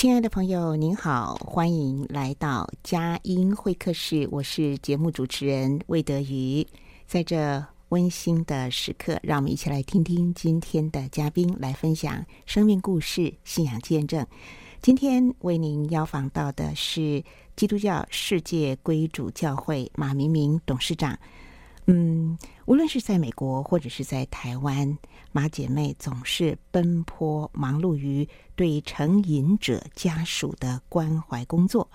亲爱的朋友，您好，欢迎来到佳音会客室。我是节目主持人魏德瑜。在这温馨的时刻，让我们一起来听听今天的嘉宾来分享生命故事、信仰见证。今天为您邀访到的是基督教世界归主教会马明明董事长。嗯，无论是在美国或者是在台湾，马姐妹总是奔波忙碌于对成瘾者家属的关怀工作。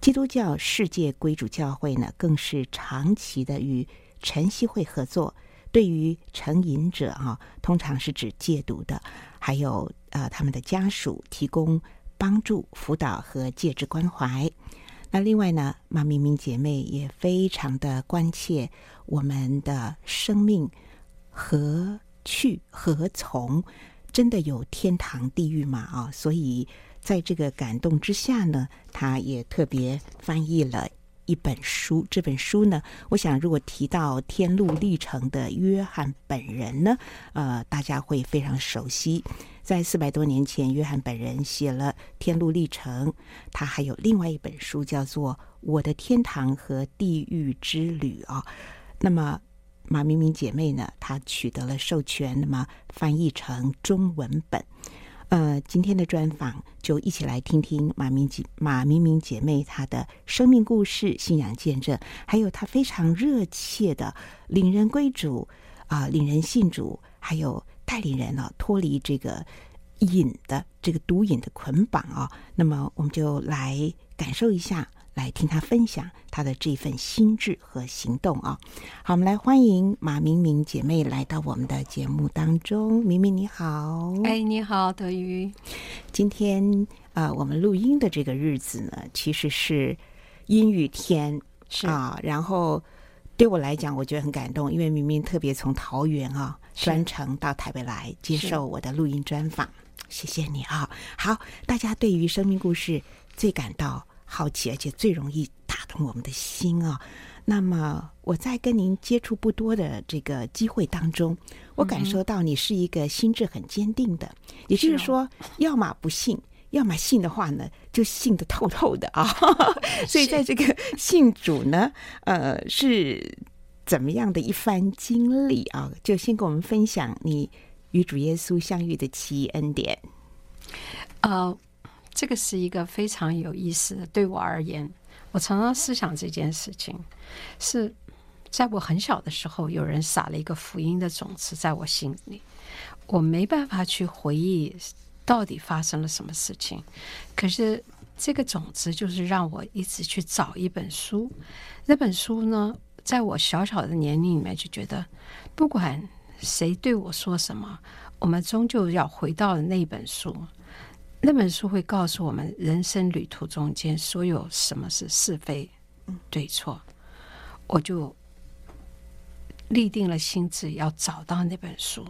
基督教世界归主教会呢，更是长期的与晨曦会合作，对于成瘾者啊，通常是指戒毒的，还有呃他们的家属提供帮助、辅导和戒治关怀。那另外呢，马明明姐妹也非常的关切我们的生命何去何从？真的有天堂地狱吗？啊，所以在这个感动之下呢，他也特别翻译了一本书。这本书呢，我想如果提到天路历程的约翰本人呢，呃，大家会非常熟悉。在四百多年前，约翰本人写了《天路历程》，他还有另外一本书叫做《我的天堂和地狱之旅》啊。那么马明明姐妹呢，她取得了授权，那么翻译成中文本。呃，今天的专访就一起来听听马明姐马明明姐妹她的生命故事、信仰见证，还有她非常热切的领人归主啊、领人信主，还有。带领人呢、脱离这个瘾的这个毒瘾的捆绑啊，那么我们就来感受一下，来听他分享他的这份心智和行动啊。好，我们来欢迎马明明姐妹来到我们的节目当中。明明你好，哎，你好，德瑜。今天啊、呃，我们录音的这个日子呢，其实是阴雨天是啊。然后对我来讲，我觉得很感动，因为明明特别从桃园啊。专程到台北来接受我的录音专访，谢谢你啊！好，大家对于生命故事最感到好奇，而且最容易打动我们的心啊。那么我在跟您接触不多的这个机会当中，我感受到你是一个心智很坚定的，也就是说，要么不信，要么信的话呢，就信得透透的啊。所以在这个信主呢，呃，是。怎么样的一番经历啊？就先跟我们分享你与主耶稣相遇的奇异恩典。呃，这个是一个非常有意思的。对我而言，我常常思想这件事情，是在我很小的时候，有人撒了一个福音的种子在我心里。我没办法去回忆到底发生了什么事情，可是这个种子就是让我一直去找一本书。那本书呢？在我小小的年龄里面，就觉得不管谁对我说什么，我们终究要回到那本书。那本书会告诉我们人生旅途中间所有什么是是非对错。我就立定了心智要找到那本书。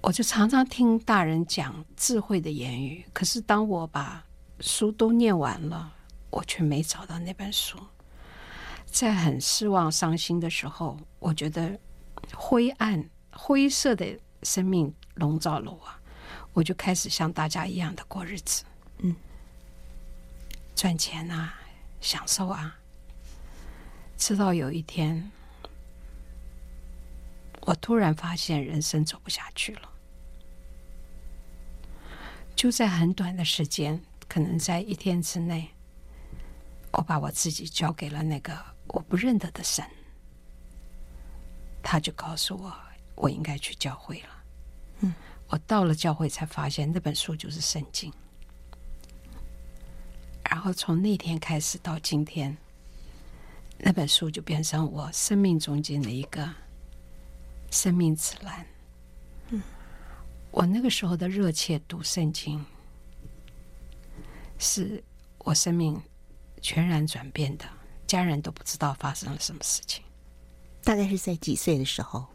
我就常常听大人讲智慧的言语，可是当我把书都念完了，我却没找到那本书。在很失望、伤心的时候，我觉得灰暗、灰色的生命笼罩了我，我就开始像大家一样的过日子，嗯，赚钱啊，享受啊，直到有一天，我突然发现人生走不下去了，就在很短的时间，可能在一天之内，我把我自己交给了那个。我不认得的神，他就告诉我，我应该去教会了。嗯，我到了教会才发现那本书就是圣经。然后从那天开始到今天，那本书就变成我生命中间的一个生命指南。嗯，我那个时候的热切读圣经，是我生命全然转变的。家人都不知道发生了什么事情。大概是在几岁的时候？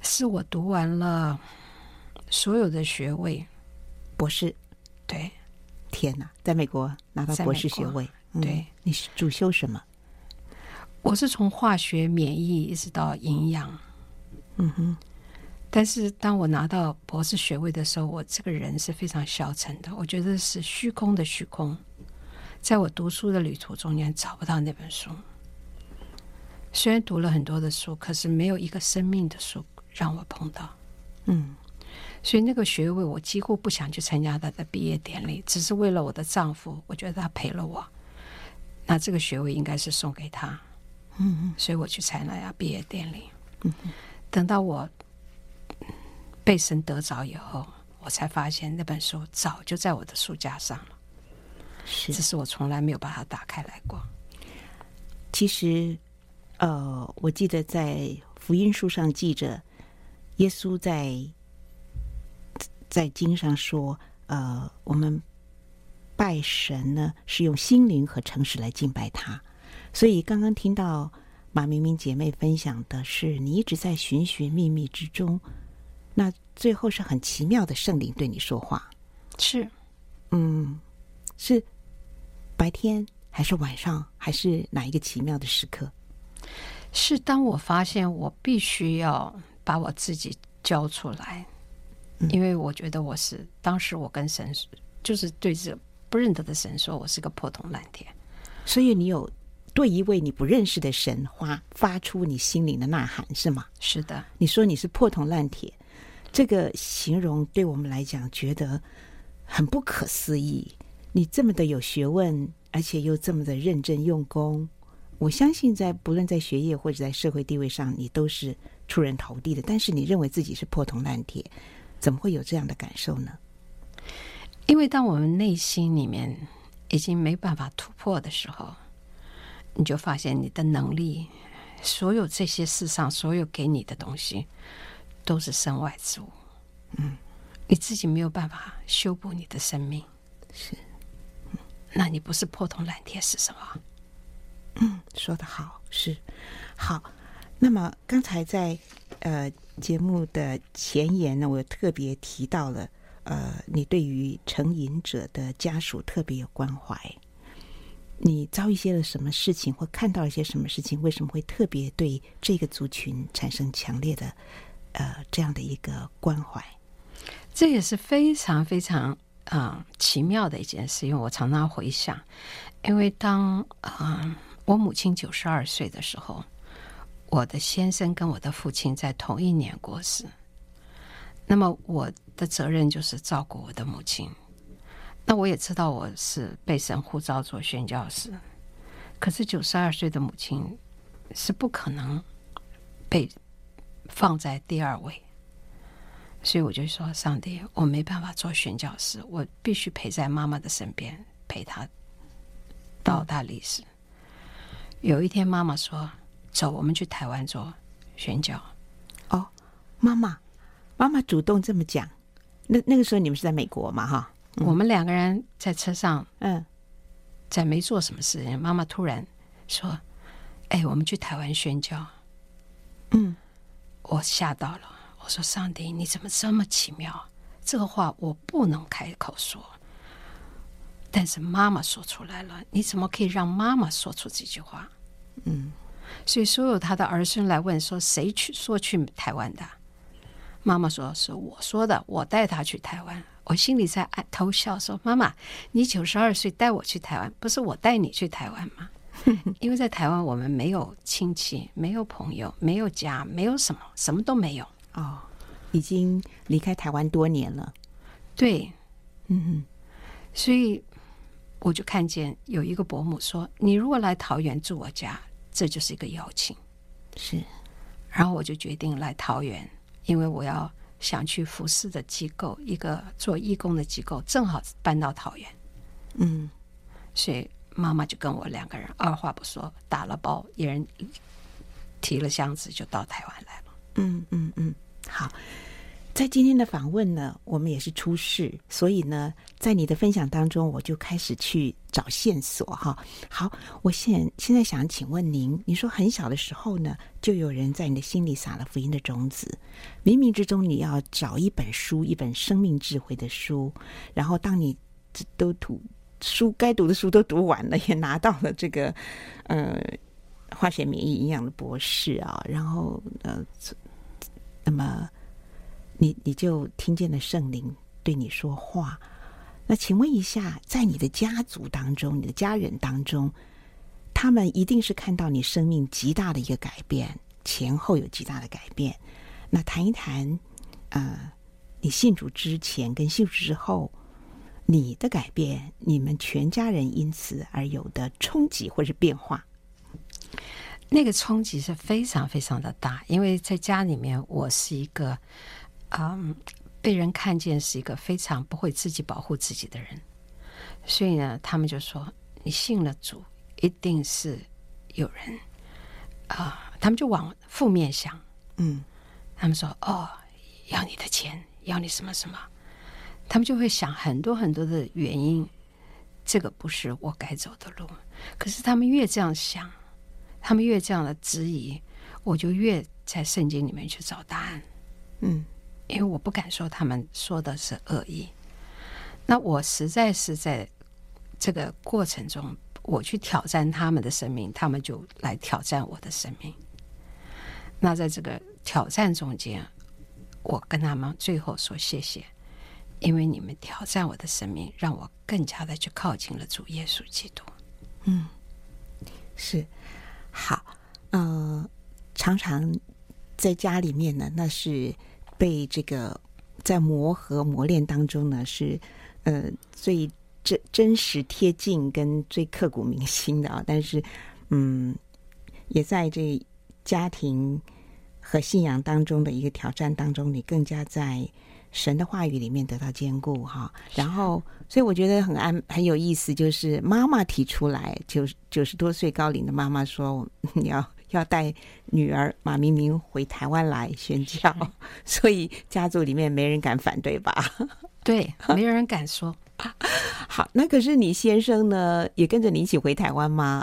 是我读完了所有的学位，博士。对，天哪，在美国拿到博士学位。对，嗯，你是主修什么？我是从化学、免疫一直到营养。嗯哼。但是当我拿到博士学位的时候，我这个人是非常消沉的。我觉得是虚空的虚空。在我读书的旅途中间找不到那本书，虽然读了很多的书，可是没有一个生命的书让我碰到。嗯，所以那个学位我几乎不想去参加他的毕业典礼，只是为了我的丈夫，我觉得他陪了我，那这个学位应该是送给他。嗯嗯，所以我去参加毕业典礼。嗯，等到我被神得着以后，我才发现那本书早就在我的书架上了。是，只是我从来没有把它打开来过。其实，呃，我记得在福音书上记着，耶稣在在经上说，呃，我们拜神呢是用心灵和诚实来敬拜他。所以刚刚听到马明明姐妹分享的是，你一直在寻寻觅觅之中，那最后是很奇妙的圣灵对你说话。是，嗯，是。白天还是晚上，还是哪一个奇妙的时刻？是当我发现我必须要把我自己交出来，嗯、因为我觉得我是当时我跟神就是对着不认得的神说，我是个破铜烂铁。所以你有对一位你不认识的神发发出你心灵的呐喊，是吗？是的。你说你是破铜烂铁，这个形容对我们来讲觉得很不可思议。你这么的有学问，而且又这么的认真用功，我相信在不论在学业或者在社会地位上，你都是出人头地的。但是你认为自己是破铜烂铁，怎么会有这样的感受呢？因为当我们内心里面已经没办法突破的时候，你就发现你的能力，所有这些世上所有给你的东西，都是身外之物。嗯，你自己没有办法修补你的生命，是。那你不是破铜烂铁是什么？嗯，说的好，是好。那么刚才在呃节目的前言呢，我特别提到了呃，你对于成瘾者的家属特别有关怀。你遭遇些了什么事情，或看到了些什么事情？为什么会特别对这个族群产生强烈的呃这样的一个关怀？这也是非常非常。啊、奇妙的一件事，因为我常常回想，因为当啊、我母亲九十二岁的时候，我的先生跟我的父亲在同一年过世，那么我的责任就是照顾我的母亲。那我也知道我是被神呼召做宣教士，可是九十二岁的母亲是不可能被放在第二位。所以我就说，上帝，我没办法做宣教士，我必须陪在妈妈的身边，陪她到大历史。有一天，妈妈说：“走，我们去台湾做宣教。”哦，妈妈，妈妈主动这么讲。那那个时候你们是在美国嘛？哈、嗯，我们两个人在车上，嗯，在没做什么事情，妈妈突然说：“哎，我们去台湾宣教。”嗯，我吓到了。我说：“上帝，你怎么这么奇妙？这个话我不能开口说，但是妈妈说出来了。你怎么可以让妈妈说出这句话？嗯，所以所有他的儿孙来问说，谁去说去台湾的？妈妈说是我说的，我带他去台湾。我心里在暗偷笑说：“妈妈，你九十二岁带我去台湾，不是我带你去台湾吗？因为在台湾我们没有亲戚，没有朋友，没有家，没有什么，什么都没有。哦，已经离开台湾多年了。对，嗯哼，所以我就看见有一个伯母说：‘你如果来桃园住我家，这就是一个邀请。’是，然后我就决定来桃园，因为我要。”想去服侍的机构，一个做义工的机构，正好搬到桃园，嗯，所以妈妈就跟我两个人二话不说，打了包，一人提了箱子就到台湾来了。嗯嗯嗯，好。在今天的访问呢，我们也是初试，所以呢，在你的分享当中，我就开始去找线索哈。好，我现现在想请问您，你说很小的时候呢，就有人在你的心里撒了福音的种子，冥冥之中你要找一本书，一本生命智慧的书，然后当你都读书该读的书都读完了，也拿到了这个呃化学免疫营养的博士啊，然后呃，那么。你你就听见了圣灵对你说话，那请问一下，在你的家族当中，你的家人当中，他们一定是看到你生命极大的一个改变，前后有极大的改变。那谈一谈，呃，你信主之前跟信主之后，你的改变，你们全家人因此而有的冲击或是变化。那个冲击是非常非常的大，因为在家里面，我是一个。嗯，被人看见是一个非常不会自己保护自己的人，所以呢，他们就说你信了主，一定是有人。啊，他们就往负面想，嗯，他们说哦，要你的钱，要你什么什么，他们就会想很多很多的原因，这个不是我该走的路。可是他们越这样想，他们越这样的质疑，我就越在圣经里面去找答案，嗯。因为我不敢说他们说的是恶意，那我实在是在这个过程中，我去挑战他们的生命，他们就来挑战我的生命。那在这个挑战中间，我跟他们最后说谢谢，因为你们挑战我的生命，让我更加的去靠近了主耶稣基督。嗯，是好，嗯、呃，常常在家里面呢，那是。被这个在磨合磨练当中呢，是呃最真真实贴近跟最刻骨铭心的啊。但是嗯，也在这家庭和信仰当中的一个挑战当中，你更加在神的话语里面得到坚固哈。然后，所以我觉得很安很有意思，就是妈妈提出来，九九十多岁高龄的妈妈说你要。要带女儿马明明回台湾来宣教，所以家族里面没人敢反对吧？对，没有人敢说。好，那可是你先生呢，也跟着你一起回台湾吗？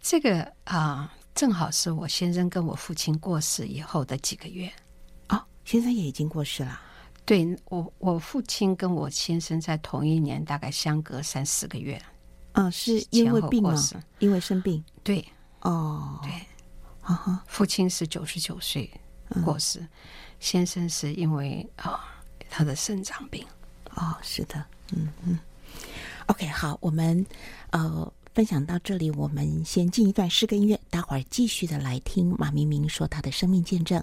这个啊、呃，正好是我先生跟我父亲过世以后的几个月。哦，先生也已经过世了。对，我，我父亲跟我先生在同一年，大概相隔三四个月。啊、哦，是因为病吗？因为生病。对，哦，对。Uh-huh. 父亲是九十九岁过世，嗯，先生是因为啊、哦、他的肾脏病。哦，是的，嗯嗯。OK，好，我们呃分享到这里，我们先进一段诗歌音乐，待会儿继续的来听马明明说他的生命见证。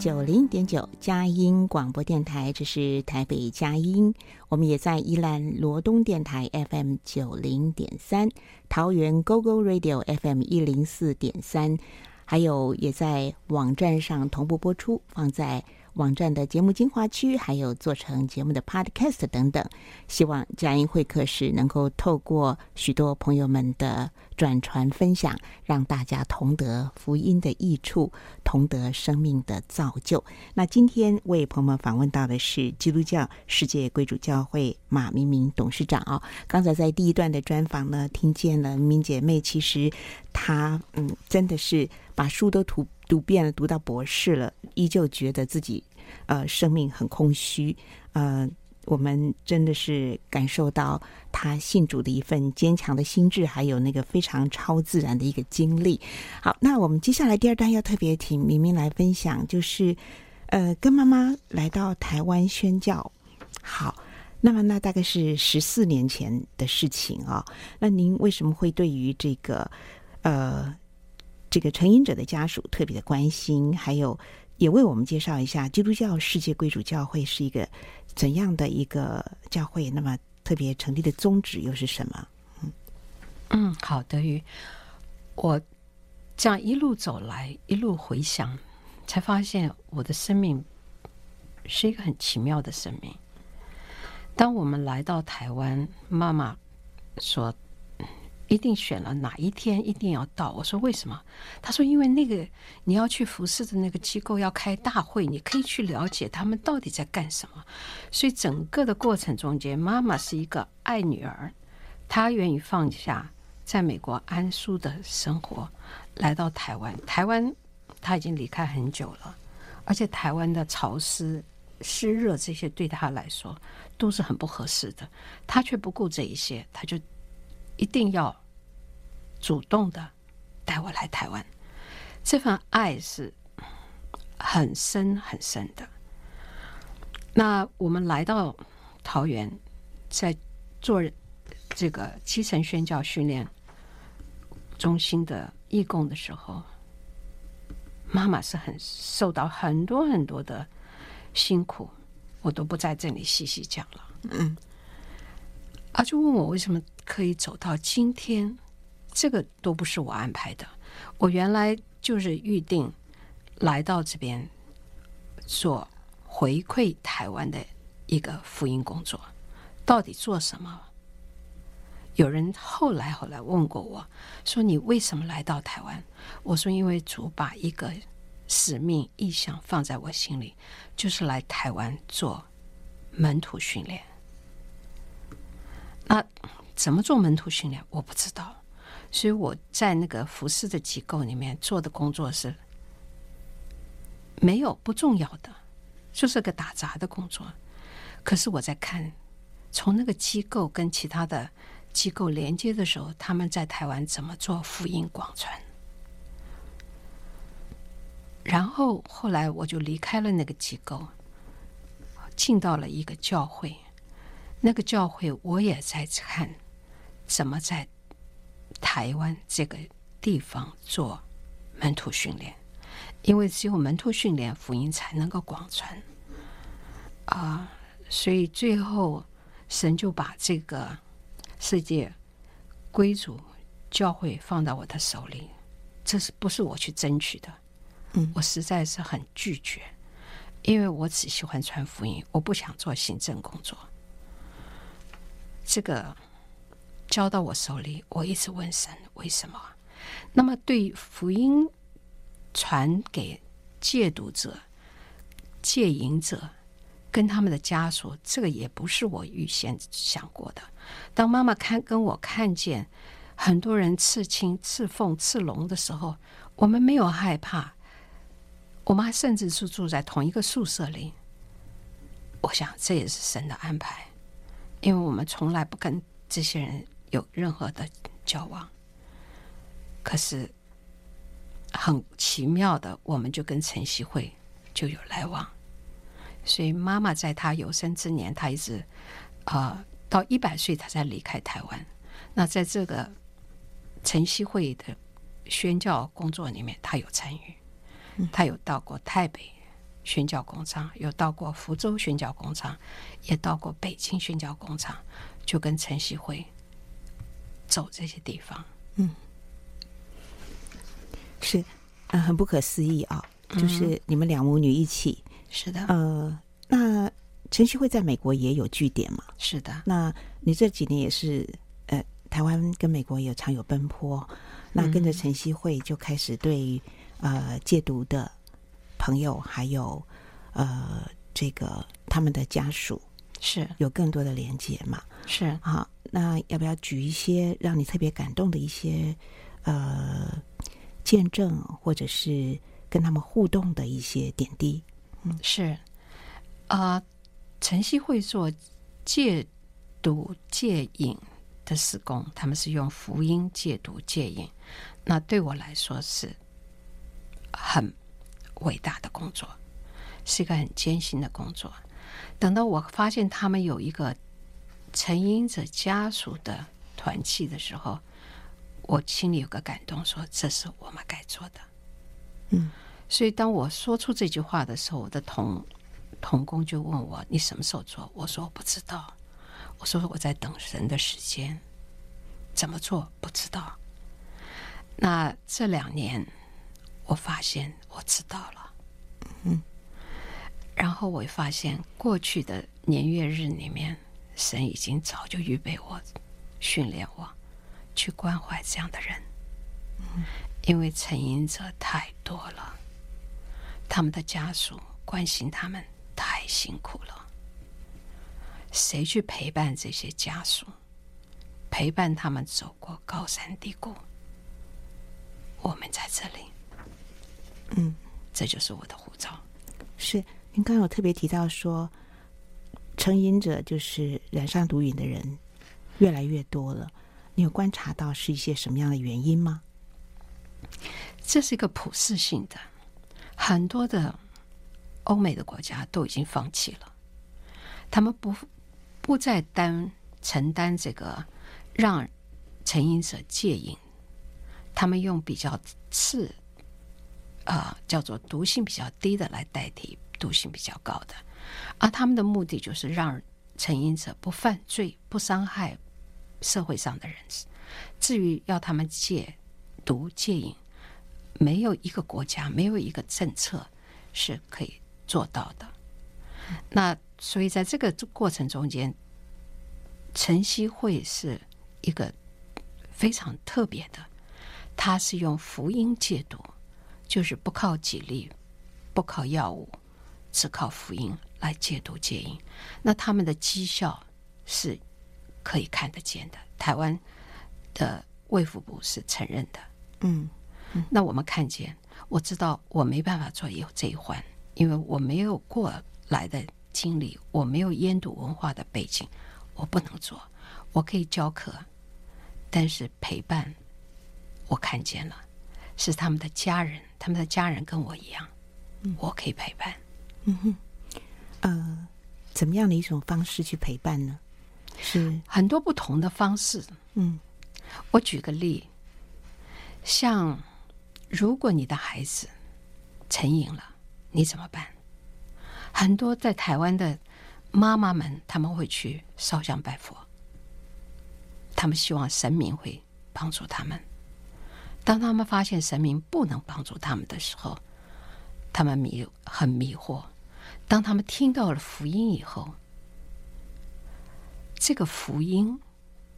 九零点九佳音广播电台，这是台北佳音。我们也在宜兰罗东电台 FM 九零点三，桃园 GoGo Radio FM 一零四点三，还有也在网站上同步播出，放在。网站的节目精华区，还有做成节目的 Podcast 等等，希望佳音会客室能够透过许多朋友们的转传分享，让大家同得福音的益处，同得生命的造就。那今天为朋友们访问到的是基督教世界归主教会马明明董事长哦。刚才在第一段的专访呢，听见了明明姐妹，其实她嗯，真的是把书都涂读遍了，读到博士了，依旧觉得自己。呃，生命很空虚。呃，我们真的是感受到他信主的一份坚强的心智，还有那个非常超自然的一个经历。好，那我们接下来第二段要特别请明明来分享，就是呃，跟妈妈来到台湾宣教。好，那么那大概是十四年前的事情啊、那您为什么会对于这个呃这个成瘾者的家属特别的关心？还有？也为我们介绍一下基督教世界归主教会是一个怎样的一个教会？那么特别成立的宗旨又是什么？嗯嗯，好的，于我这样一路走来，一路回想，才发现我的生命是一个很奇妙的生命。当我们来到台湾，妈妈说。一定选了哪一天一定要到？我说为什么？他说因为那个你要去服侍的那个机构要开大会，你可以去了解他们到底在干什么。所以整个的过程中间，妈妈是一个爱女儿，她愿意放下在美国安舒的生活，来到台湾。台湾她已经离开很久了，而且台湾的潮湿、湿热这些对她来说都是很不合适的，她却不顾这一些，她就一定要。主动的带我来台湾，这份爱是很深很深的。那我们来到桃园，在做这个基层宣教训练中心的义工的时候，妈妈是很受到很多很多的辛苦，我都不在这里细细讲了。嗯，啊，就问我为什么可以走到今天。这个都不是我安排的，我原来就是预定来到这边做回馈台湾的一个福音工作，到底做什么？有人后来后来问过我说：“你为什么来到台湾？”我说：“因为主把一个使命意向放在我心里，就是来台湾做门徒训练。啊怎么做门徒训练？我不知道。”所以我在那个服饰的机构里面做的工作是没有不重要的，就是个打杂的工作。可是我在看，从那个机构跟其他的机构连接的时候，他们在台湾怎么做福音广传。然后后来我就离开了那个机构，进到了一个教会。那个教会我也在看，怎么在。台湾这个地方做门徒训练，因为只有门徒训练，福音才能够广传啊！所以最后神就把这个世界归主教会放到我的手里，这是不是我去争取的？嗯，我实在是很拒绝，因为我只喜欢传福音，我不想做行政工作。这个。交到我手里，我一直问神为什么？那么对福音传给戒毒者、戒瘾者跟他们的家属，这个也不是我预先想过的。当妈妈看跟我看见很多人刺青、刺凤、刺龙的时候，我们没有害怕。我妈甚至是住在同一个宿舍里。我想这也是神的安排，因为我们从来不跟这些人。有任何的交往，可是很奇妙的，我们就跟晨曦会就有来往。所以妈妈在她有生之年，她一直啊、呃、到一百岁，她才离开台湾。那在这个晨曦会的宣教工作里面，她有参与。他有到过台北宣教工厂，有到过福州宣教工厂，也到过北京宣教工厂，就跟陈锡慧走这些地方。嗯，是，呃，很不可思议啊、哦！就是你们两母女一起，嗯、是的，呃，那陈锡慧在美国也有据点嘛？是的，那你这几年也是，呃，台湾跟美国也有常有奔波，那跟着陈锡慧就开始对呃戒毒的朋友，还有呃这个他们的家属是有更多的连接嘛？是好。那要不要举一些让你特别感动的一些呃见证，或者是跟他们互动的一些点滴？嗯，是啊，呃，晨曦会做戒毒戒瘾的施工，他们是用福音戒毒戒瘾，那对我来说是很伟大的工作，是一个很艰辛的工作。等到我发现他们有一个。成瘾者家属的团契的时候，我心里有个感动，说这是我们该做的。嗯，所以当我说出这句话的时候，我的同同工就问我：“你什么时候做？”我说：“我不知道。”我说：“我在等神的时间，怎么做不知道。”那这两年，我发现我知道了。嗯，然后我发现过去的年月日里面。神已经早就预备我，训练我去关怀这样的人，因为成瘾者太多了，他们的家属关心他们太辛苦了。谁去陪伴这些家属，陪伴他们走过高山低谷？我们在这里，嗯，这就是我的护照。是，您刚刚有特别提到说。成瘾者就是染上毒瘾的人越来越多了，你有观察到是一些什么样的原因吗？这是一个普世性的，很多的欧美的国家都已经放弃了，他们不不再担承担这个让成瘾者戒瘾，他们用比较次啊、叫做毒性比较低的来代替毒性比较高的。而他们的目的就是让成瘾者不犯罪、不伤害社会上的人。至于要他们戒毒戒瘾，没有一个国家、没有一个政策是可以做到的。那所以在这个过程中间，晨曦会是一个非常特别的，它是用福音戒毒，就是不靠己力、不靠药物，只靠福音。来戒毒戒瘾，那他们的绩效是可以看得见的。台湾的卫福部是承认的。嗯，嗯，那我们看见，我知道我没办法做有这一环，因为我没有过来的经历，我没有烟毒文化的背景，我不能做。我可以教课，但是陪伴，我看见了，是他们的家人，他们的家人跟我一样，我可以陪伴。嗯哼。呃，怎么样的一种方式去陪伴呢？是很多不同的方式。嗯，我举个例，像如果你的孩子成瘾了，你怎么办？很多在台湾的妈妈们，他们会去烧香拜佛，他们希望神明会帮助他们。当他们发现神明不能帮助他们的时候，他们迷很迷惑。当他们听到了福音以后，这个福音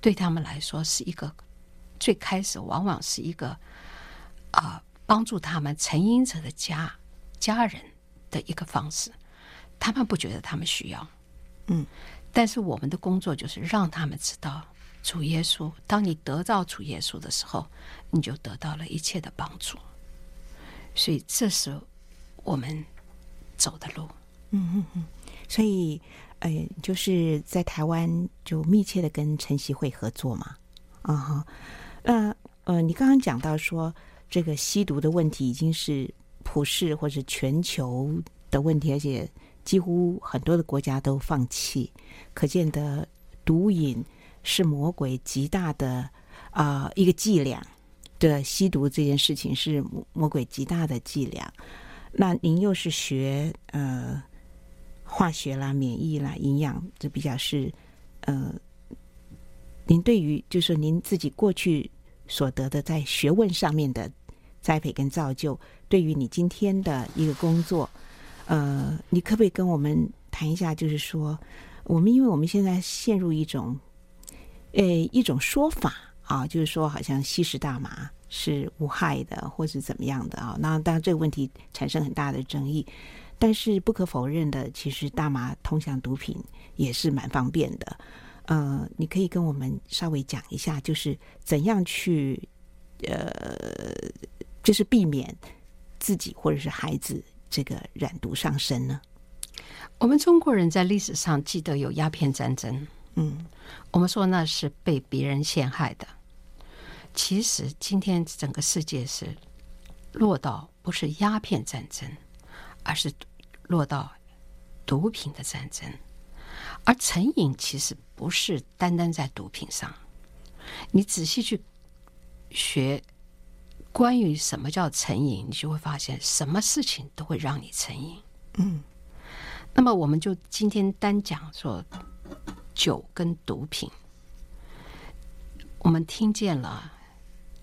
对他们来说是一个最开始，往往是一个啊、呃、帮助他们成瘾者的家家人的一个方式。他们不觉得他们需要，嗯，但是我们的工作就是让他们知道主耶稣。当你得到主耶稣的时候，你就得到了一切的帮助。所以这是我们走的路。嗯嗯嗯，所以，呃，就是在台湾就密切的跟晨曦会合作嘛，啊哈，那呃，你刚刚讲到说这个吸毒的问题已经是普世或者全球的问题，而且几乎很多的国家都放弃，可见的毒瘾是魔鬼极大的啊、一个伎俩，对，吸毒这件事情是魔鬼极大的伎俩。那您又是学呃化学啦、免疫啦、营养，这比较是呃，您对于就是您自己过去所得的在学问上面的栽培跟造就，对于你今天的一个工作，呃，你可不可以跟我们谈一下？就是说，我们因为我们现在陷入一种，呃，一种说法啊，就是说好像吸食大麻是无害的，或是怎么样的啊？那当然这个问题产生很大的争议，但是不可否认的，其实大麻通向毒品也是蛮方便的。呃，你可以跟我们稍微讲一下，就是怎样去，呃，就是避免自己或者是孩子这个染毒上身呢？我们中国人在历史上记得有鸦片战争，嗯，我们说那是被别人陷害的。其实今天整个世界是落到不是鸦片战争，而是落到毒品的战争。而成瘾其实不是单单在毒品上，你仔细去学关于什么叫成瘾，你就会发现什么事情都会让你成瘾。嗯，那么我们就今天单讲说酒跟毒品，我们听见了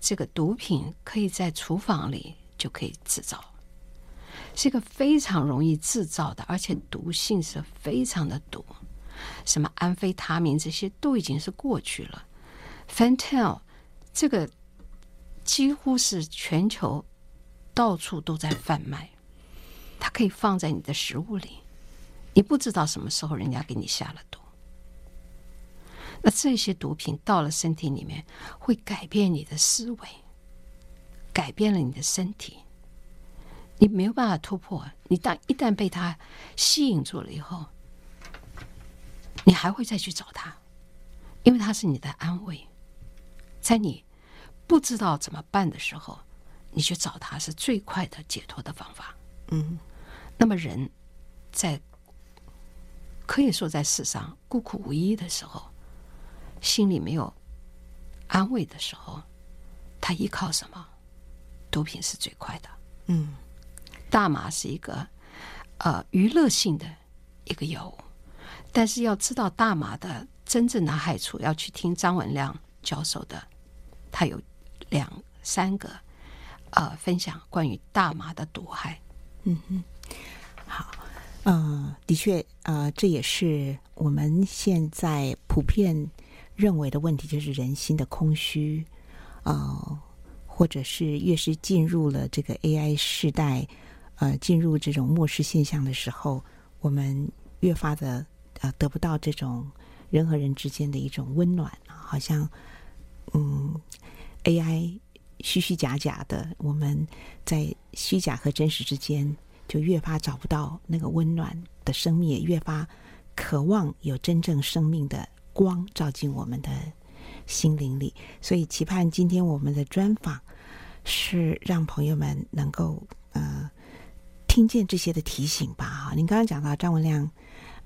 这个毒品可以在厨房里就可以制造，是一个非常容易制造的，而且毒性是非常的毒。什么安非他命这些都已经是过去了，Fentanyl 这个几乎是全球到处都在贩卖，它可以放在你的食物里，你不知道什么时候人家给你下了毒。那这些毒品到了身体里面，会改变你的思维，改变了你的身体，你没有办法突破。你当一旦被它吸引住了以后。你还会再去找他，因为他是你的安慰，在你不知道怎么办的时候，你去找他是最快的解脱的方法。嗯，那么人在可以说在世上孤苦无依的时候，心里没有安慰的时候，他依靠什么？毒品是最快的。嗯，大麻是一个呃娱乐性的一个药物。但是要知道大麻的真正的害处，要去听张文亮教授的，他有两三个呃分享关于大麻的毒害。嗯哼，好，呃，的确，呃，这也是我们现在普遍认为的问题，就是人心的空虚，呃，或者是越是进入了这个 AI 时代，呃，进入这种末世现象的时候，我们越发的。啊，得不到这种人和人之间的一种温暖，好像嗯，AI 虚虚假假的，我们在虚假和真实之间就越发找不到那个温暖的生命，也越发渴望有真正生命的光照进我们的心灵里。所以，期盼今天我们的专访是让朋友们能够呃听见这些的提醒吧。哈，您刚刚讲到张文亮。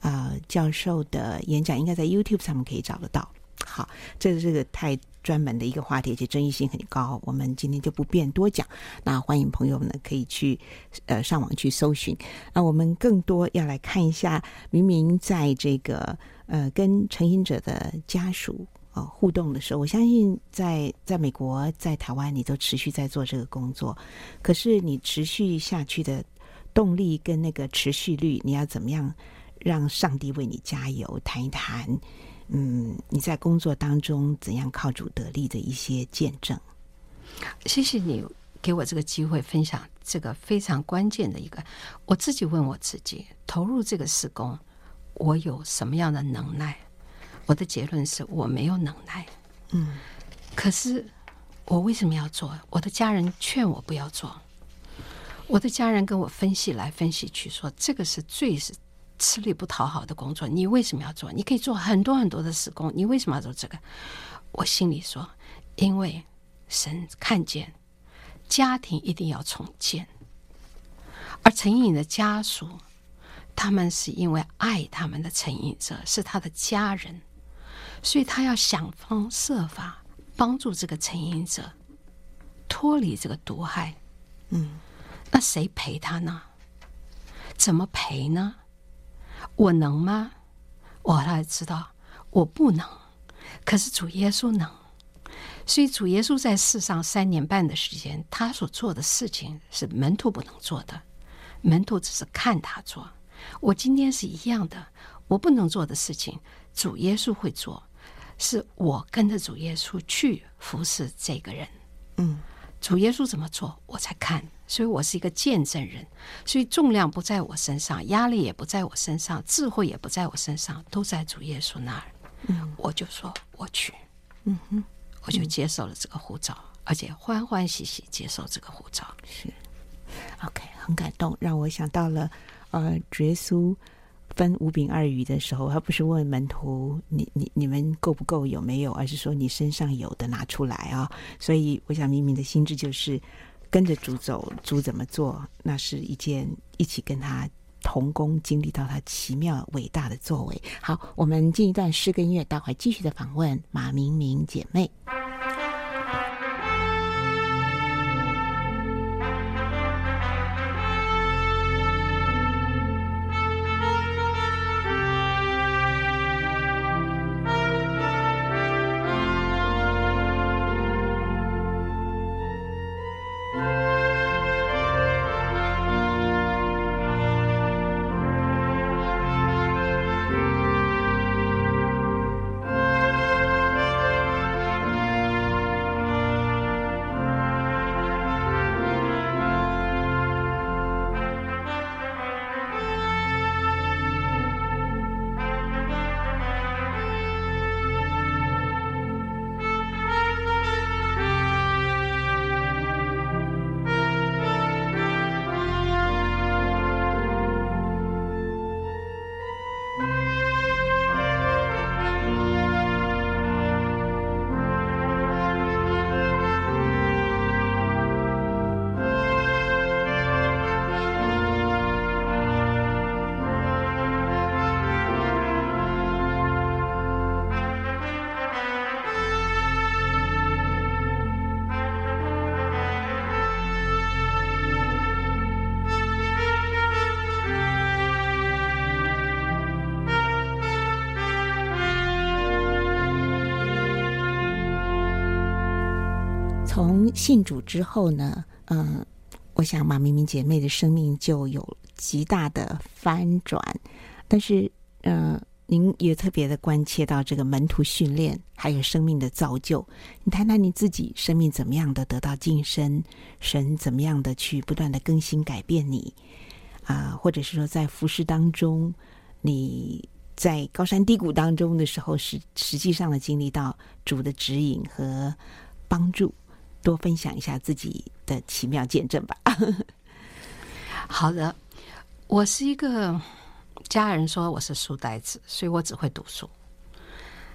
呃，教授的演讲应该在 YouTube 上面可以找得到。好，这是这个太专门的一个话题，而且争议性很高，我们今天就不便多讲。那欢迎朋友们呢可以去呃上网去搜寻。那我们更多要来看一下，明明在这个呃跟成瘾者的家属啊、互动的时候，我相信在在美国、在台湾，你都持续在做这个工作。可是你持续下去的动力跟那个持续率，你要怎么样？让上帝为你加油，谈一谈，嗯，你在工作当中怎样靠主得力的一些见证。谢谢你给我这个机会分享这个非常关键的一个。我自己问我自己，投入这个事工，我有什么样的能耐？我的结论是我没有能耐。嗯，可是我为什么要做？我的家人劝我不要做，我的家人跟我分析来分析去，说这个是最是。吃力不讨好的工作，你为什么要做？你可以做很多很多的施工，你为什么要做这个？我心里说，因为神看见家庭一定要重建，而成瘾的家属，他们是因为爱他们的成瘾者，是他的家人，所以他要想方设法帮助这个成瘾者脱离这个毒害。嗯，那谁陪他呢？怎么陪呢？我能吗？我后来知道我不能，可是主耶稣能。所以主耶稣在世上三年半的时间，他所做的事情是门徒不能做的，门徒只是看他做。我今天是一样的，我不能做的事情，主耶稣会做，是我跟着主耶稣去服侍这个人。嗯，主耶稣怎么做，我才看。所以我是一个见证人，所以重量不在我身上，压力也不在我身上，智慧也不在我身上，都在主耶稣那儿。嗯，我就说我去，嗯哼，我就接受了这个护照，而且欢欢喜喜接受这个护照。是，OK，很感动，让我想到了，呃，耶稣分五饼二鱼的时候，他不是问门徒你你你们够不够有没有，而是说你身上有的拿出来啊、所以我想明明的心智就是。跟着主走，主怎么做，那是一件一起跟他同工，经历到他奇妙伟大的作为。好，我们进一段诗歌音乐，待会继续的访问马明明姐妹。从信主之后呢，嗯，我想马明明姐妹的生命就有极大的翻转。但是，嗯，您也特别的关切到这个门徒训练，还有生命的造就。你谈谈你自己生命怎么样的得到晋升，神怎么样的去不断的更新改变你啊，或者是说在服事当中，你在高山低谷当中的时候，实实际上的经历到主的指引和帮助。多分享一下自己的奇妙见证吧。好的，我是一个家人说我是书呆子，所以我只会读书。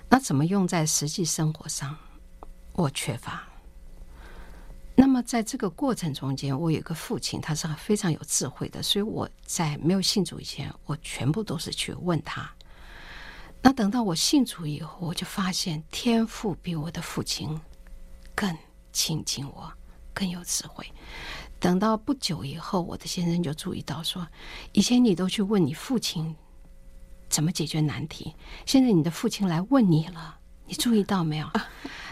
那怎么用在实际生活上？我缺乏。那么在这个过程中间，我有一个父亲，他是非常有智慧的，所以我在没有信主以前，我全部都是去问他。那等到我信主以后，我就发现天赋比我的父亲更。亲近我，更有智慧。等到不久以后，我的先生就注意到说：“以前你都去问你父亲怎么解决难题，现在你的父亲来问你了，你注意到没有？”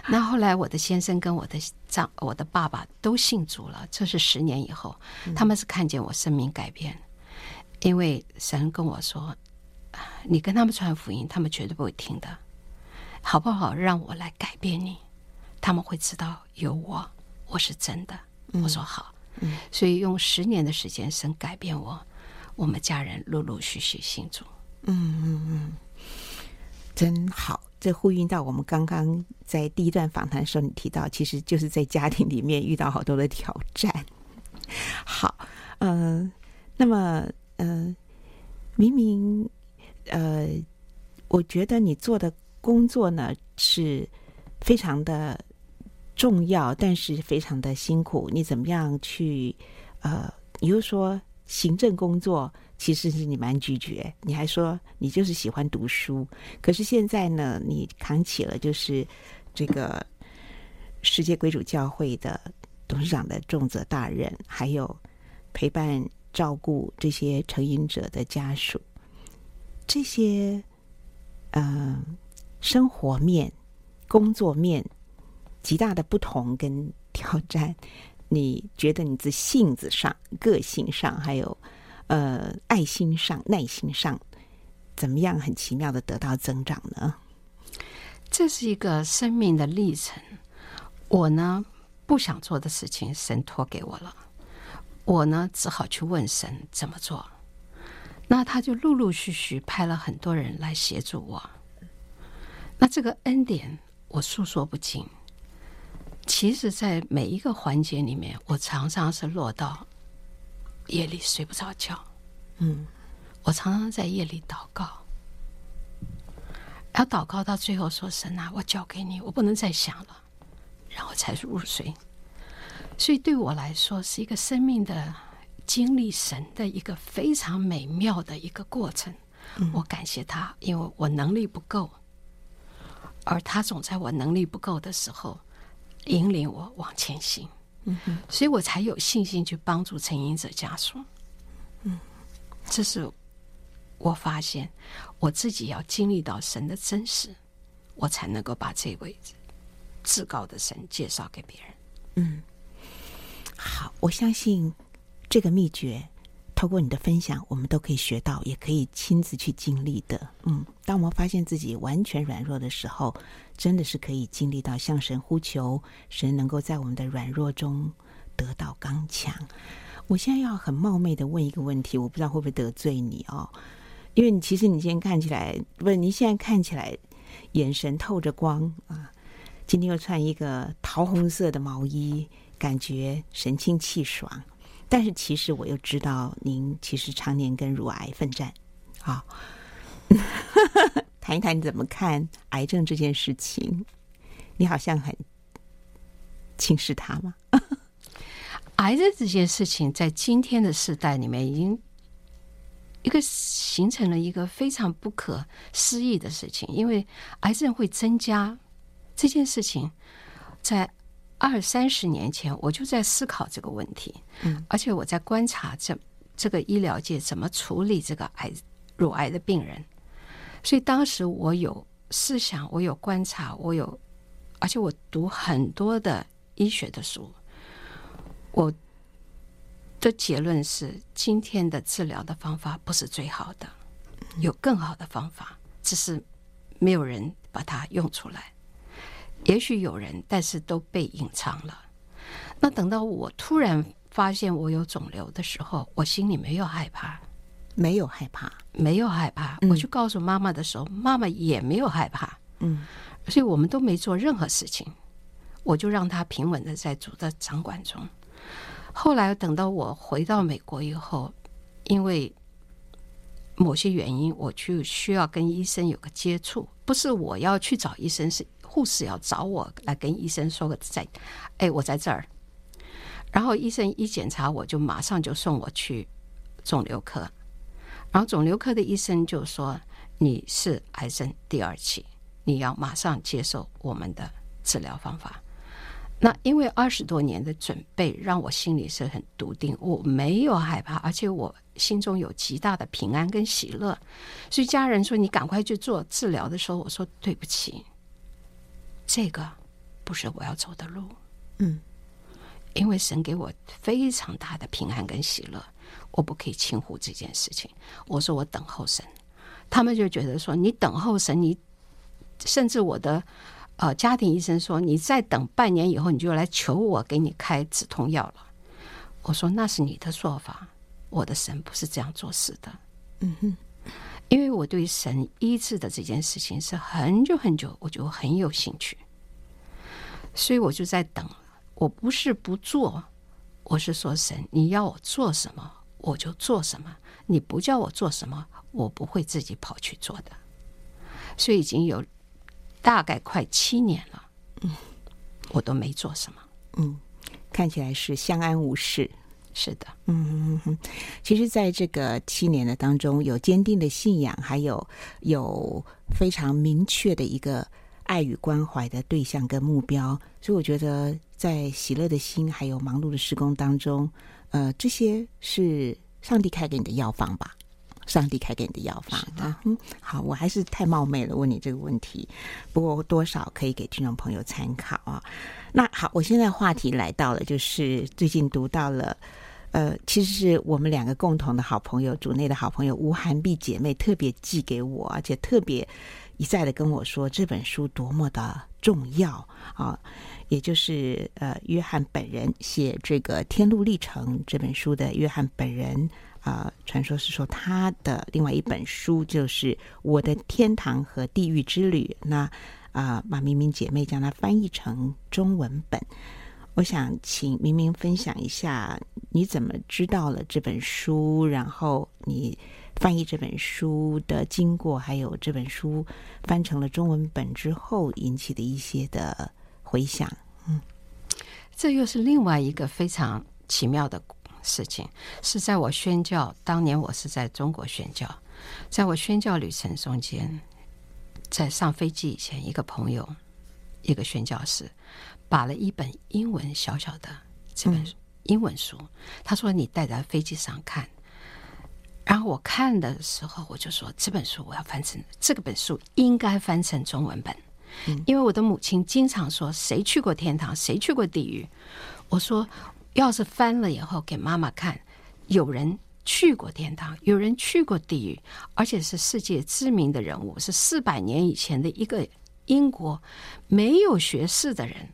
那后来，我的先生跟我的丈、我的爸爸都信主了。这是十年以后，他们是看见我生命改变，因为神跟我说：“你跟他们传福音，他们绝对不会听的，好不好？让我来改变你。”他们会知道有我，我是真的。嗯、我说好，嗯，所以用十年的时间，神改变我，我们家人陆陆续续信主。嗯嗯嗯，真好。这呼应到我们刚刚在第一段访谈的时候，你提到，其实就是在家庭里面遇到好多的挑战。好，嗯、呃，那么，嗯、呃，明明，呃，我觉得你做的工作呢是非常的。重要，但是非常的辛苦。你怎么样去？呃，你又说行政工作其实是你蛮拒绝，你还说你就是喜欢读书。可是现在呢，你扛起了就是这个世界归主教会的董事长的重责大任，还有陪伴照顾这些成瘾者的家属，这些嗯、呃、生活面、工作面极大的不同跟挑战，你觉得你的性子上、个性上，还有呃爱心上、耐心上，怎么样很奇妙的得到增长呢？这是一个生命的历程。我呢，不想做的事情，神托给我了。我呢，只好去问神怎么做。那他就陆陆续续派了很多人来协助我。那这个恩典，我诉说不尽。其实，在每一个环节里面，我常常是落到夜里睡不着觉。嗯，我常常在夜里祷告，要祷告到最后说：“神啊，我交给你，我不能再想了。”然后才入睡。所以对我来说，是一个生命的经历，神的一个非常美妙的一个过程。嗯。我感谢他，因为我能力不够，而他总在我能力不够的时候引领我往前行。嗯，所以我才有信心去帮助成瘾者家属。嗯，这是我发现我自己要经历到神的真实，我才能够把这位至高的神介绍给别人。嗯。好，我相信这个秘诀，透过你的分享，我们都可以学到，也可以亲自去经历的。嗯，当我们发现自己完全软弱的时候，真的是可以经历到向神呼求，神能够在我们的软弱中得到刚强。我现在要很冒昧的问一个问题，我不知道会不会得罪你哦，因为你其实你现在看起来，不是你现在看起来眼神透着光啊，今天又穿一个桃红色的毛衣。感觉神清气爽，但是其实我又知道您其实常年跟乳癌奋战。好，谈一谈你怎么看癌症这件事情？你好像很轻视它吗？癌症这件事情在今天的时代里面，已经一个形成了一个非常不可思议的事情，因为癌症会增加这件事情在。二三十年前，我就在思考这个问题，嗯，而且我在观察这这个医疗界怎么处理这个癌乳癌的病人，所以当时我有思想，我有观察，我有，而且我读很多的医学的书，我的结论是，今天的治疗的方法不是最好的，有更好的方法，只是没有人把它用出来。也许有人，但是都被隐藏了。那等到我突然发现我有肿瘤的时候，我心里没有害怕，没有害怕，没有害怕。我去告诉妈妈的时候，嗯、妈妈也没有害怕。嗯，所以我们都没做任何事情，我就让他平稳的在主的掌管中。后来等到我回到美国以后，因为某些原因，我就需要跟医生有个接触，不是我要去找医生，是。护士要找我来跟医生说个在，哎，我在这儿。然后医生一检查，我就马上就送我去肿瘤科。然后肿瘤科的医生就说：“你是癌症第二期，你要马上接受我们的治疗方法。”那因为二十多年的准备，让我心里是很笃定，我没有害怕，而且我心中有极大的平安跟喜乐。所以家人说：“你赶快去做治疗。”的时候，我说：“对不起。”这个不是我要走的路，嗯，因为神给我非常大的平安跟喜乐，我不可以轻忽这件事情。我说我等候神，他们就觉得说你等候神，你甚至我的呃家庭医生说你再等半年以后，你就来求我给你开止痛药了。我说那是你的做法，我的神不是这样做事的，嗯哼。因为我对神医治的这件事情是很久很久，我就很有兴趣，所以我就在等。我不是不做，我是说神，你要我做什么，我就做什么。你不叫我做什么，我不会自己跑去做的。所以已经有大概快七年了，嗯，我都没做什么，嗯，看起来是相安无事。是的，嗯嗯，其实，在这个七年的当中，有坚定的信仰，还有有非常明确的一个爱与关怀的对象跟目标，所以我觉得，在喜乐的心还有忙碌的施工当中，呃，这些是上帝开给你的药方吧。上帝开给你的药方啊，嗯，好，我还是太冒昧了问你这个问题，不过多少可以给听众朋友参考啊。那好，我现在话题来到了，就是最近读到了，呃，其实是我们两个共同的好朋友，组内的好朋友吴涵碧姐妹特别寄给我，而且特别一再的跟我说这本书多么的重要啊，也就是呃，约翰本人写这个《天路历程》这本书的约翰本人。呃，传说是说他的另外一本书就是《我的天堂和地狱之旅》。那啊、呃，马明明姐妹将它翻译成中文本。我想请明明分享一下，你怎么知道了这本书？然后你翻译这本书的经过，还有这本书翻成了中文本之后引起的一些的回响。嗯，这又是另外一个非常奇妙的。事情是在我宣教当年，我是在中国宣教，在我宣教旅程中间，在上飞机以前，一个朋友，一个宣教士，把了一本英文小小的这本英文书，他说：“你带在飞机上看。”然后我看的时候，我就说：“这本书我要翻成，这个本书应该翻成中文本，因为我的母亲经常说：‘谁去过天堂，谁去过地狱？’我说。”要是翻了以后给妈妈看，有人去过天堂，有人去过地狱，而且是世界知名的人物，是四百年以前的一个英国没有学士的人，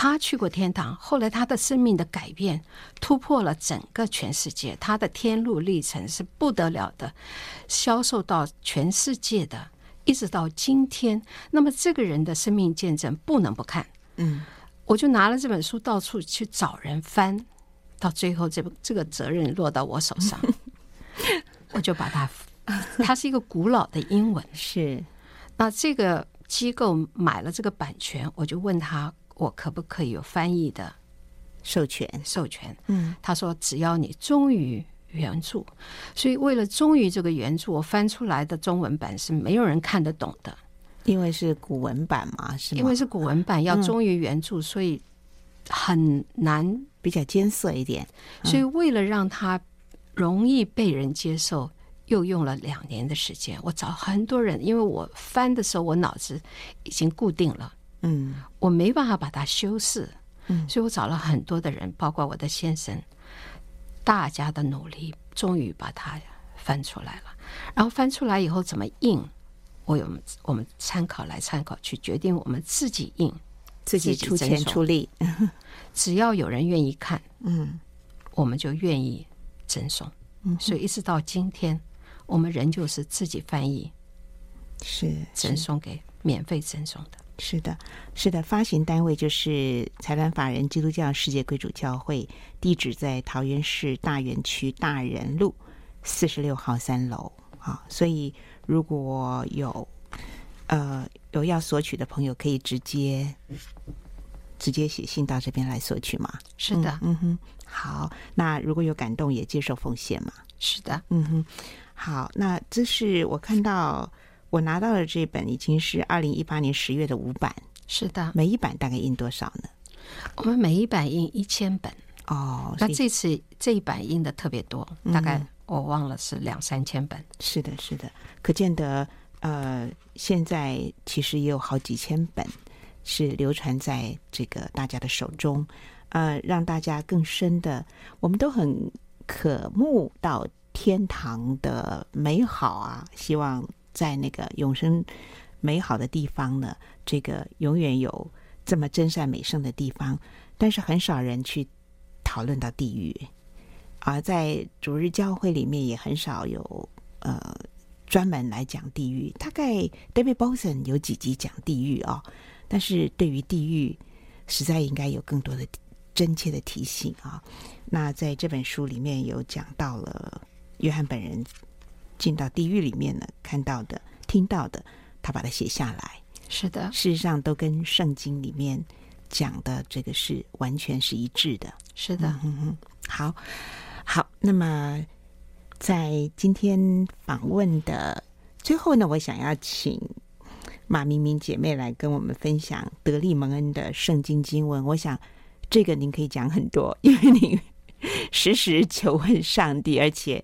他去过天堂，后来他的生命的改变突破了整个全世界，他的天路历程是不得了的，销售到全世界的，一直到今天。那么这个人的生命见证不能不看，嗯。我就拿了这本书到处去找人翻，到最后这个这个责任落到我手上，我就把它，它是一个古老的英文，是。那这个机构买了这个版权，我就问他，我可不可以有翻译的授权？授权。嗯，他说只要你忠于原著，所以为了忠于这个原著，我翻出来的中文版是没有人看得懂的。因为是古文版嘛，是吗？因为是古文版，要忠于原著，嗯，所以很难，比较艰涩一点。所以为了让它容易被人接受，又用了两年的时间。我找很多人，因为我翻的时候，我脑子已经固定了，嗯，我没办法把它修饰，嗯，所以我找了很多的人，包括我的先生，大家的努力，终于把它翻出来了。然后翻出来以后怎么印？我有我们参考来参考去决定，我们自己印，自己出钱出力，只要有人愿意看，嗯，我们就愿意赠送。嗯，所以一直到今天，我们仍旧是自己翻译，是赠送给免费赠送的。是的，是的，发行单位就是财团法人基督教世界归主教会，地址在桃园市大园区大仁路四十六号三楼啊，所以。如果有呃有要索取的朋友，可以直接直接写信到这边来索取嘛？是的，嗯哼，好。那如果有感动，也接受奉献嘛？是的，嗯哼，好。那这是我看到我拿到的这本，已经是二零一八年十月的五版。是的，每一版大概印多少呢？我们每一版印一千本哦。那这次这一版印的特别多，大概。我忘了是两三千本，是的，是的，可见得呃，现在其实也有好几千本是流传在这个大家的手中，呃，让大家更深的，我们都很渴慕到天堂的美好啊！希望在那个永生美好的地方呢，这个永远有这么真善美圣的地方，但是很少人去讨论到地狱。而在主日教会里面也很少有呃专门来讲地狱，大概 David Bolton 有几集讲地狱啊、哦，但是对于地狱实在应该有更多的真切的提醒啊。那在这本书里面有讲到了约翰本人进到地狱里面呢，看到的、听到的，他把它写下来。是的，事实上都跟圣经里面讲的这个是完全是一致的。是的，嗯嗯，好。好，那么在今天访问的最后呢，我想要请马明明姐妹来跟我们分享德利蒙恩的圣经经文。我想这个您可以讲很多，因为您 时时求问上帝，而且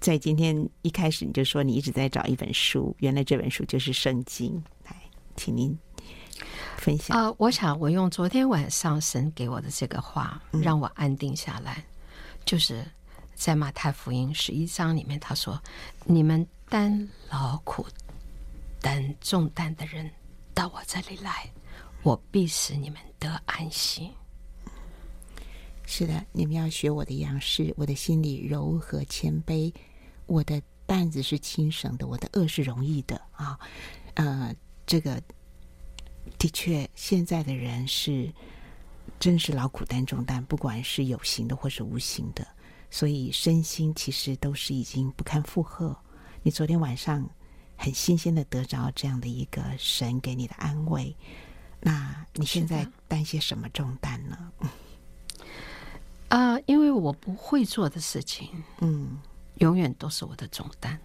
在今天一开始你就说你一直在找一本书，原来这本书就是圣经。来，请您分享。啊、呃，我想我用昨天晚上神给我的这个话，让我安定下来，嗯、就是在马太福音十一章里面，他说：“你们担劳苦、担重担的人，到我这里来。”我必使你们得安息。是的，你们要学我的样式，我的心里柔和谦卑，我的担子是轻省的，我的恶是容易的啊。呃，这个的确，现在的人是真是劳苦担重担，不管是有形的或是无形的，所以身心其实都是已经不堪负荷。你昨天晚上很新鲜的得着这样的一个神给你的安慰。那你现在担些什么重担呢？啊、呃，因为我不会做的事情，嗯，永远都是我的重担。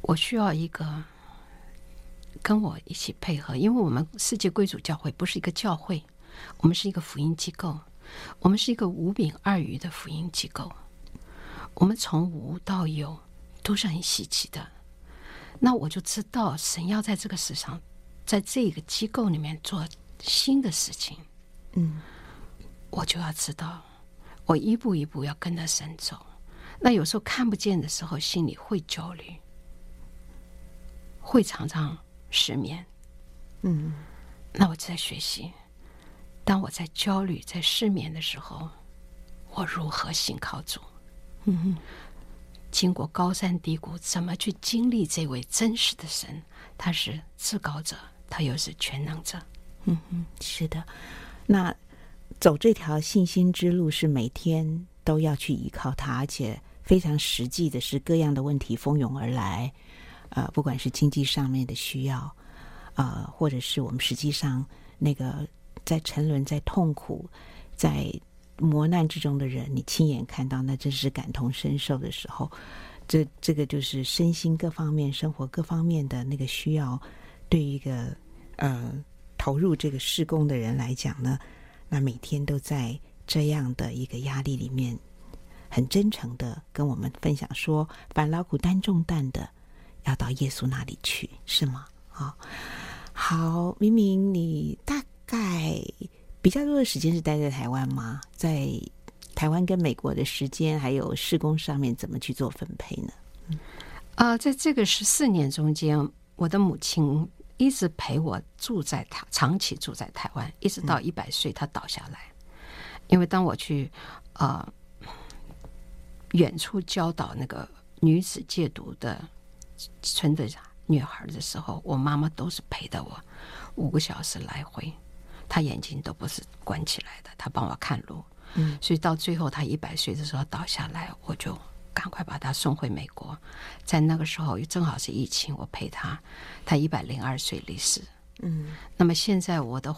我需要一个跟我一起配合，因为我们世界贵族教会不是一个教会，我们是一个福音机构，我们是一个五饼二鱼的福音机构。我们从无到有都是很稀奇的。那我就知道神要在这个世上。在这个机构里面做新的事情，嗯，我就要知道，我一步一步要跟着神走。那有时候看不见的时候，心里会焦虑，会常常失眠。嗯，那我就在学习，当我在焦虑、在失眠的时候，我如何信靠主？嗯哼，经过高山低谷，怎么去经历这位真实的神？他是至高者。他又是全能者，嗯嗯，是的。那走这条信心之路，是每天都要去依靠他，而且非常实际的是，各样的问题蜂拥而来。呃，不管是经济上面的需要，呃，或者是我们实际上那个在沉沦、在痛苦、在磨难之中的人，你亲眼看到，那真是感同身受的时候。这这个就是身心各方面、生活各方面的那个需要，对于一个。呃，投入这个施工的人来讲呢，那每天都在这样的一个压力里面，很真诚的跟我们分享说，凡劳苦担重担的，要到耶稣那里去，是吗？啊、哦，好，明明你大概比较多的时间是待在台湾吗？在台湾跟美国的时间还有施工上面，怎么去做分配呢？啊、呃，在这个十四年中间，我的母亲。一直陪我住在台，长期住在台湾，一直到一百岁，她倒下来。因为当我去呃远处教导那个女子戒毒的村的女孩的时候，我妈妈都是陪着我五个小时来回，她眼睛都不是关起来的，她帮我看路。嗯，所以到最后她一百岁的时候倒下来，我就。赶快把她送回美国，在那个时候又正好是疫情，我陪她，她一百零二岁离世。嗯，那么现在我的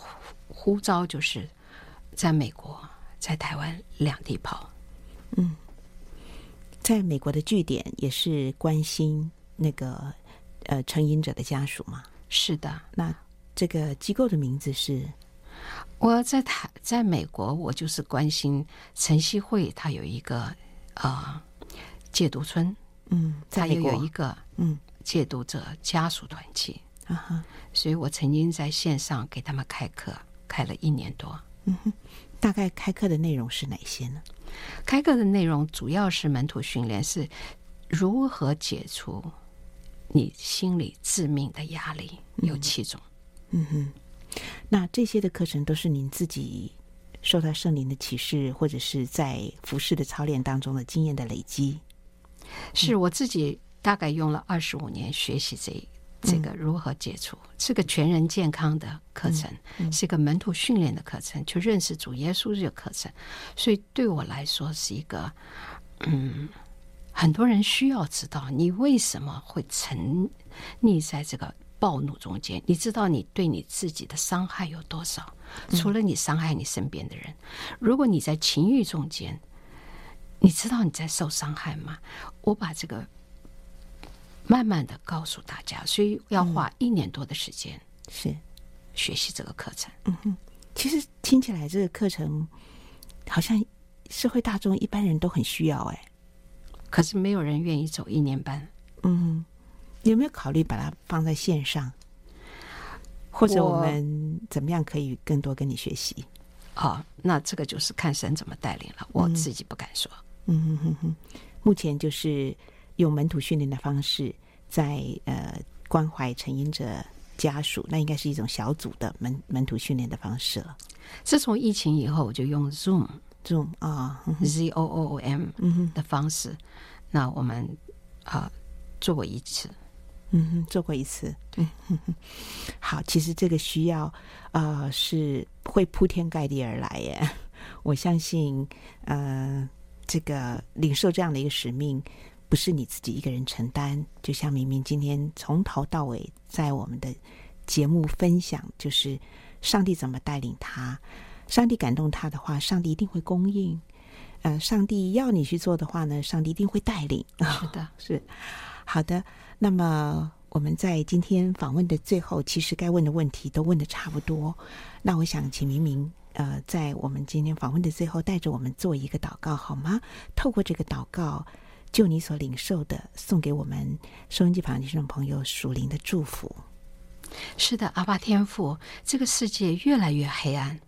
呼召就是在美国，在台湾两地跑。嗯，在美国的据点也是关心那个呃成瘾者的家属吗？是的。那这个机构的名字是？我在台在美国，我就是关心晨曦会，他有一个啊。呃戒毒村，嗯，他又有一个嗯戒毒者家属团体啊哈，所以我曾经在线上给他们开课，开了一年多。嗯哼，大概开课的内容是哪些呢？开课的内容主要是门徒训练，是如何解除你心里致命的压力，有七种。嗯哼，那这些的课程都是您自己受到圣灵的启示，或者是在服饰的操练当中的经验的累积。是我自己大概用了二十五年学习这这个如何解除，是个全人健康的课程，是个门徒训练的课程，去认识主耶稣这个课程，所以对我来说是一个，嗯，很多人需要知道你为什么会沉溺在这个暴怒中间，你知道你对你自己的伤害有多少？除了你伤害你身边的人，如果你在情欲中间。你知道你在受伤害吗？我把这个慢慢的告诉大家，所以要花一年多的时间是学习这个课程。嗯哼，其实听起来这个课程好像社会大众一般人都很需要哎，可是没有人愿意走一年班。嗯，有没有考虑把它放在线上？或者我们怎么样可以更多跟你学习？哦，那这个就是看神怎么带领了，我自己不敢说。嗯哼哼哼，目前就是用门徒训练的方式在，在呃关怀成瘾者家属，那应该是一种小组的门门徒训练的方式了。自从疫情以后，我就用 Zoom，Zoom 啊、哦、，Z O O O M 的方式。嗯、那我们啊、呃、做过一次。嗯哼，做过一次，对，好，其实这个需要，呃，是会铺天盖地而来耶。我相信，呃，这个领受这样的一个使命，不是你自己一个人承担。就像明明今天从头到尾在我们的节目分享，就是上帝怎么带领他，上帝感动他的话，上帝一定会供应。呃，上帝要你去做的话呢，上帝一定会带领。是的，是好的。那么我们在今天访问的最后，其实该问的问题都问的差不多。那我想请明明，呃，在我们今天访问的最后，带着我们做一个祷告好吗？透过这个祷告，就你所领受的，送给我们收音机旁听众朋友属灵的祝福。是的，阿爸天父，这个世界越来越黑暗，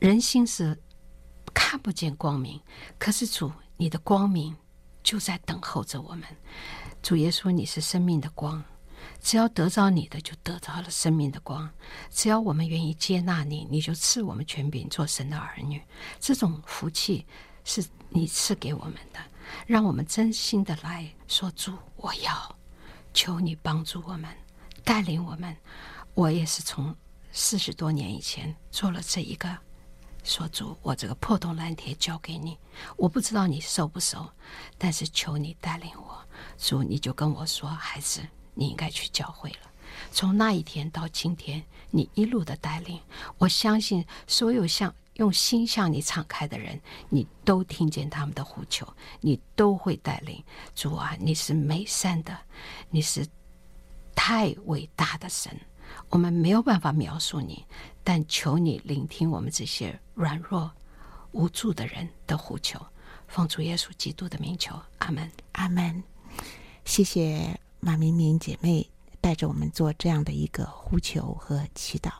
人心是看不见光明。可是主，你的光明就在等候着我们。主耶稣，你是生命的光，只要得着你的，就得着了生命的光。只要我们愿意接纳你，你就赐我们权柄做神的儿女。这种福气是你赐给我们的，让我们真心的来说：主，我要求你帮助我们，带领我们。我也是从四十多年以前做了这一个，说主，我这个破铜烂铁交给你，我不知道你收不收，但是求你带领我。主，你就跟我说，孩子，你应该去教会了。从那一天到今天，你一路的带领，我相信所有像用心向你敞开的人，你都听见他们的呼求，你都会带领。主啊，你是美善的，你是太伟大的神，我们没有办法描述你，但求你聆听我们这些软弱无助的人的呼求，奉主耶稣基督的名求，阿门，阿门。谢谢马明明姐妹带着我们做这样的一个呼求和祈祷，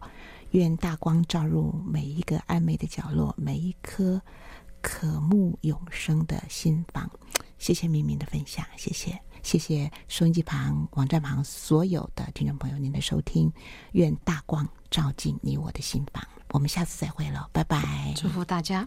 愿大光照入每一个暧昧的角落，每一颗渴慕永生的心房。谢谢明明的分享，谢谢，谢谢收音机旁、网站旁所有的听众朋友您的收听。愿大光照进你我的心房。我们下次再会喽，拜拜，祝福大家。